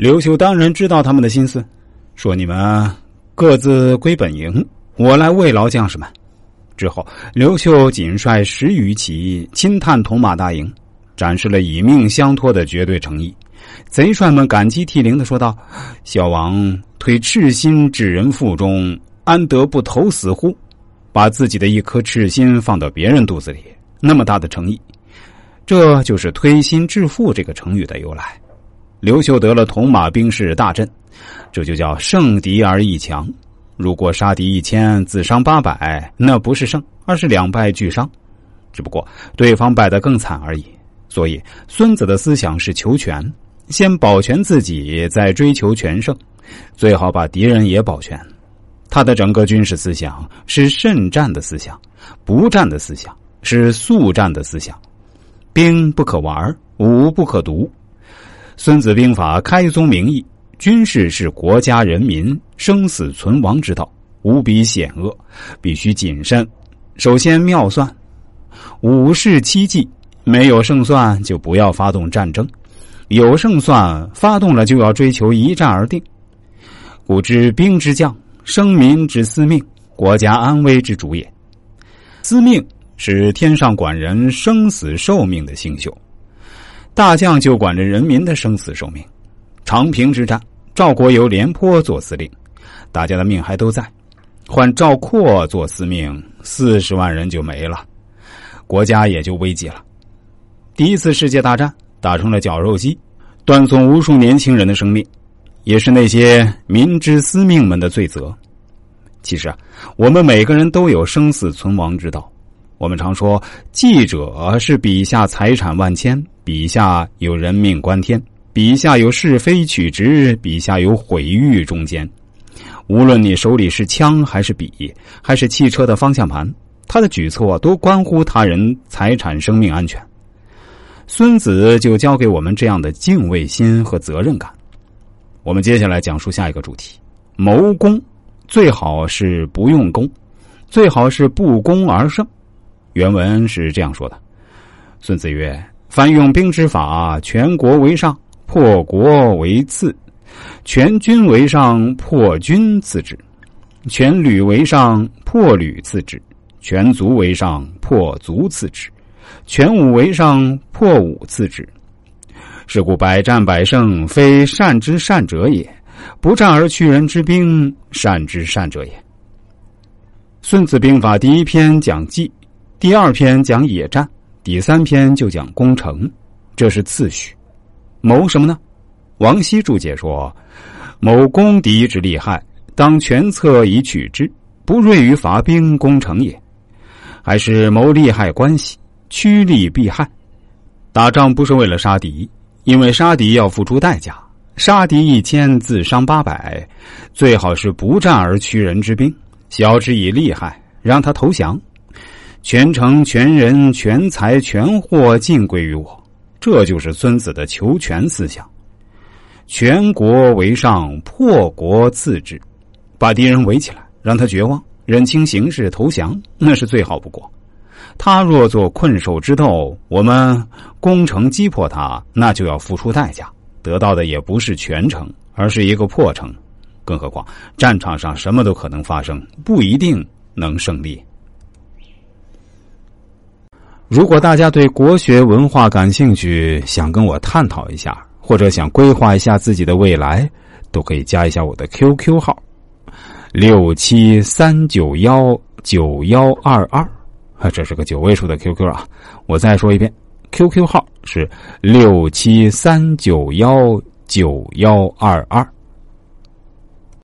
刘秀当然知道他们的心思，说：“你们各自归本营，我来慰劳将士们。”之后，刘秀仅率十余骑亲探铜马大营，展示了以命相托的绝对诚意。贼帅们感激涕零的说道：“小王推赤心至人腹中，安得不投死乎？把自己的一颗赤心放到别人肚子里，那么大的诚意，这就是推心置腹这个成语的由来。”刘秀得了铜马兵士大阵，这就叫胜敌而一强。如果杀敌一千，自伤八百，那不是胜，而是两败俱伤。只不过对方败得更惨而已。所以孙子的思想是求全。先保全自己，再追求全胜，最好把敌人也保全。他的整个军事思想是慎战的思想，不战的思想是速战的思想。兵不可玩，武不可读。孙子兵法开宗明义：军事是国家人民生死存亡之道，无比险恶，必须谨慎。首先妙算，武士七计，没有胜算就不要发动战争。有胜算，发动了就要追求一战而定。古之兵之将，生民之司命，国家安危之主也。司命是天上管人生死寿命的星宿，大将就管着人民的生死寿命。长平之战，赵国由廉颇做司令，大家的命还都在，换赵括做司命，四十万人就没了，国家也就危急了。第一次世界大战。打成了绞肉机，断送无数年轻人的生命，也是那些民之司命们的罪责。其实啊，我们每个人都有生死存亡之道。我们常说，记者是笔下财产万千，笔下有人命关天，笔下有是非曲直，笔下有毁誉中间。无论你手里是枪还是笔，还是汽车的方向盘，他的举措都关乎他人财产生命安全。孙子就教给我们这样的敬畏心和责任感。我们接下来讲述下一个主题：谋攻，最好是不用功，最好是不攻而胜。原文是这样说的：孙子曰：“凡用兵之法，全国为上，破国为次；全军为上，破军次之；全旅为上，破旅次之；全族为上，破族次之。”全武为上，破武次之。是故百战百胜，非善之善者也；不战而屈人之兵，善之善者也。孙子兵法第一篇讲计，第二篇讲野战，第三篇就讲攻城，这是次序。谋什么呢？王羲注解说：谋攻敌之利害，当全策以取之，不锐于伐兵攻城也。还是谋利害关系。趋利避害，打仗不是为了杀敌，因为杀敌要付出代价。杀敌一千，自伤八百，最好是不战而屈人之兵，晓之以利害，让他投降，全城全人全财全货尽归于我。这就是孙子的求全思想。全国为上，破国次之，把敌人围起来，让他绝望，认清形势，投降，那是最好不过。他若做困兽之斗，我们攻城击破他，那就要付出代价，得到的也不是全城，而是一个破城。更何况战场上什么都可能发生，不一定能胜利。如果大家对国学文化感兴趣，想跟我探讨一下，或者想规划一下自己的未来，都可以加一下我的 QQ 号：六七三九幺九幺二二。啊，这是个九位数的 QQ 啊！我再说一遍，QQ 号是六七三九幺九幺二二。